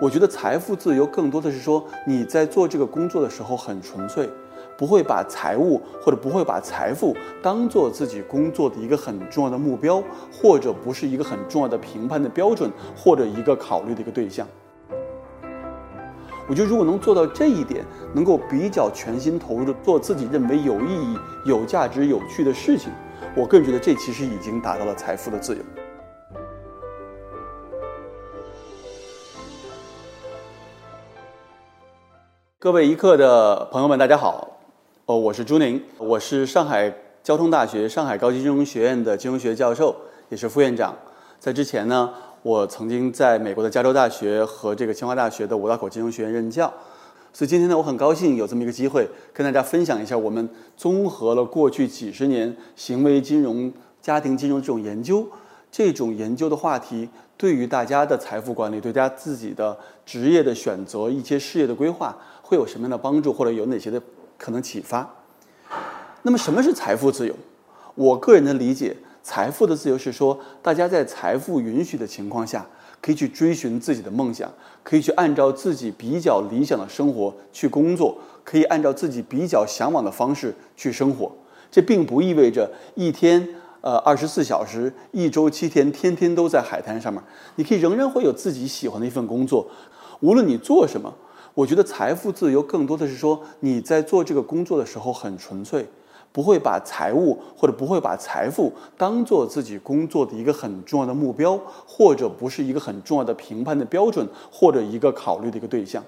我觉得财富自由更多的是说你在做这个工作的时候很纯粹，不会把财务或者不会把财富当做自己工作的一个很重要的目标，或者不是一个很重要的评判的标准，或者一个考虑的一个对象。我觉得如果能做到这一点，能够比较全心投入的做自己认为有意义、有价值、有趣的事情，我个人觉得这其实已经达到了财富的自由。各位一课的朋友们，大家好，哦，我是朱宁，我是上海交通大学上海高级金融学院的金融学教授，也是副院长。在之前呢。我曾经在美国的加州大学和这个清华大学的五道口金融学院任教，所以今天呢，我很高兴有这么一个机会跟大家分享一下我们综合了过去几十年行为金融、家庭金融这种研究，这种研究的话题对于大家的财富管理、对大家自己的职业的选择、一些事业的规划会有什么样的帮助，或者有哪些的可能启发。那么，什么是财富自由？我个人的理解。财富的自由是说，大家在财富允许的情况下，可以去追寻自己的梦想，可以去按照自己比较理想的生活去工作，可以按照自己比较向往的方式去生活。这并不意味着一天呃二十四小时、一周七天，天天都在海滩上面。你可以仍然会有自己喜欢的一份工作，无论你做什么。我觉得财富自由更多的是说，你在做这个工作的时候很纯粹。不会把财务或者不会把财富当做自己工作的一个很重要的目标，或者不是一个很重要的评判的标准，或者一个考虑的一个对象。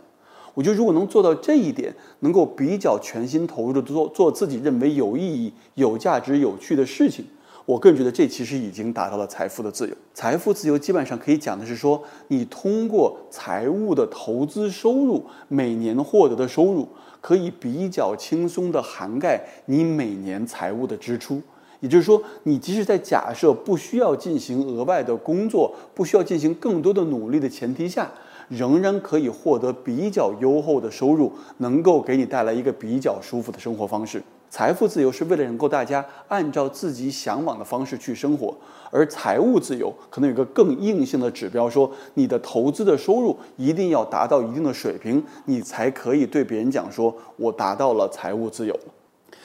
我觉得如果能做到这一点，能够比较全心投入的做做自己认为有意义、有价值、有趣的事情，我个人觉得这其实已经达到了财富的自由。财富自由基本上可以讲的是说，你通过财务的投资收入，每年获得的收入。可以比较轻松地涵盖你每年财务的支出，也就是说，你即使在假设不需要进行额外的工作，不需要进行更多的努力的前提下，仍然可以获得比较优厚的收入，能够给你带来一个比较舒服的生活方式。财富自由是为了能够大家按照自己向往的方式去生活，而财务自由可能有个更硬性的指标，说你的投资的收入一定要达到一定的水平，你才可以对别人讲说，我达到了财务自由。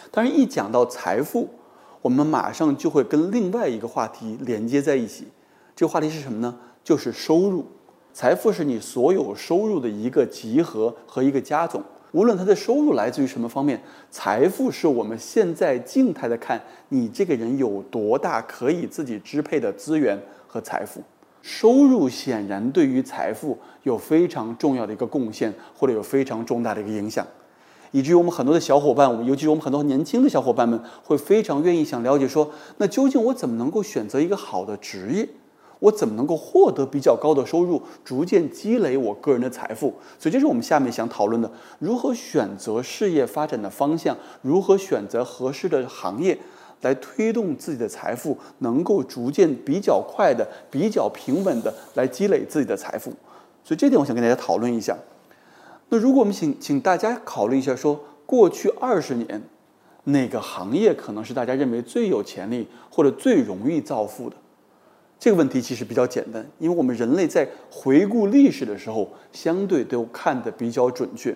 但是，一讲到财富，我们马上就会跟另外一个话题连接在一起。这个话题是什么呢？就是收入。财富是你所有收入的一个集合和一个加总。无论他的收入来自于什么方面，财富是我们现在静态的看你这个人有多大可以自己支配的资源和财富。收入显然对于财富有非常重要的一个贡献，或者有非常重大的一个影响，以至于我们很多的小伙伴，尤其是我们很多年轻的小伙伴们，会非常愿意想了解说，那究竟我怎么能够选择一个好的职业？我怎么能够获得比较高的收入，逐渐积累我个人的财富？所以，这是我们下面想讨论的：如何选择事业发展的方向，如何选择合适的行业，来推动自己的财富，能够逐渐比较快的、比较平稳的来积累自己的财富。所以，这点我想跟大家讨论一下。那如果我们请请大家考虑一下，说过去二十年，哪个行业可能是大家认为最有潜力或者最容易造富的？这个问题其实比较简单，因为我们人类在回顾历史的时候，相对都看得比较准确。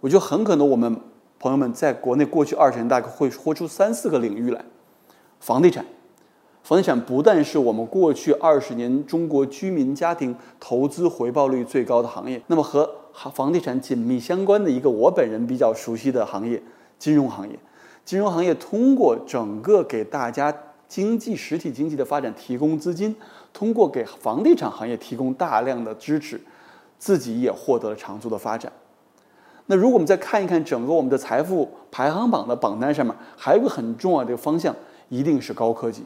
我觉得很可能我们朋友们在国内过去二十年大概会豁出三四个领域来。房地产，房地产不但是我们过去二十年中国居民家庭投资回报率最高的行业，那么和房地产紧密相关的一个我本人比较熟悉的行业——金融行业。金融行业通过整个给大家。经济实体经济的发展提供资金，通过给房地产行业提供大量的支持，自己也获得了长足的发展。那如果我们再看一看整个我们的财富排行榜的榜单上面，还有一个很重要的方向，一定是高科技。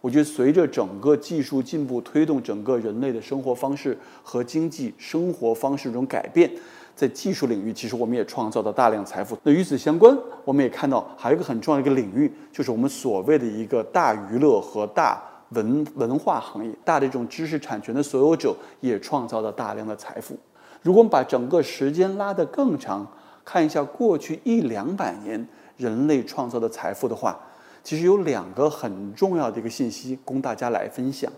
我觉得随着整个技术进步，推动整个人类的生活方式和经济生活方式这种改变。在技术领域，其实我们也创造了大量财富。那与此相关，我们也看到还有一个很重要的一个领域，就是我们所谓的一个大娱乐和大文文化行业，大的这种知识产权的所有者也创造了大量的财富。如果我们把整个时间拉得更长，看一下过去一两百年人类创造的财富的话，其实有两个很重要的一个信息供大家来分享。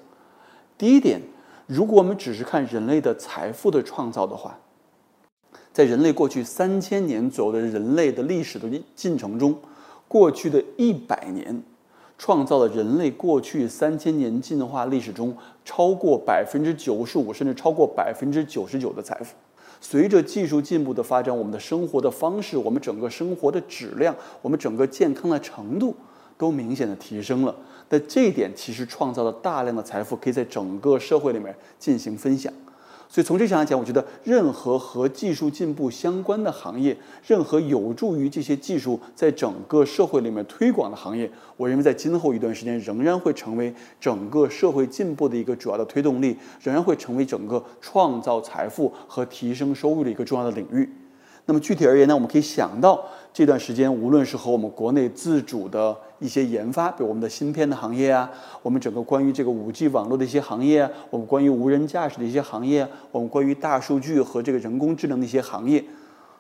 第一点。如果我们只是看人类的财富的创造的话，在人类过去三千年左右的人类的历史的进程中，过去的一百年创造了人类过去三千年进化历史中超过百分之九十五甚至超过百分之九十九的财富。随着技术进步的发展，我们的生活的方式，我们整个生活的质量，我们整个健康的程度都明显的提升了。那这一点其实创造了大量的财富，可以在整个社会里面进行分享。所以从这上来讲，我觉得任何和技术进步相关的行业，任何有助于这些技术在整个社会里面推广的行业，我认为在今后一段时间仍然会成为整个社会进步的一个主要的推动力，仍然会成为整个创造财富和提升收入的一个重要的领域。那么具体而言呢，我们可以想到这段时间，无论是和我们国内自主的一些研发，比如我们的芯片的行业啊，我们整个关于这个五 G 网络的一些行业，我们关于无人驾驶的一些行业，我们关于大数据和这个人工智能的一些行业。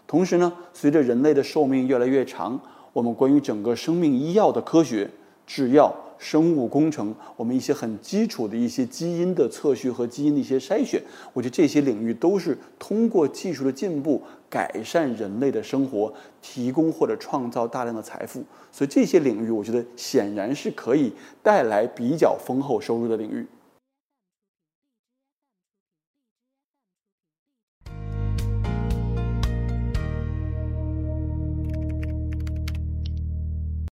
同时呢，随着人类的寿命越来越长，我们关于整个生命医药的科学、制药。生物工程，我们一些很基础的一些基因的测序和基因的一些筛选，我觉得这些领域都是通过技术的进步改善人类的生活，提供或者创造大量的财富。所以这些领域，我觉得显然是可以带来比较丰厚收入的领域。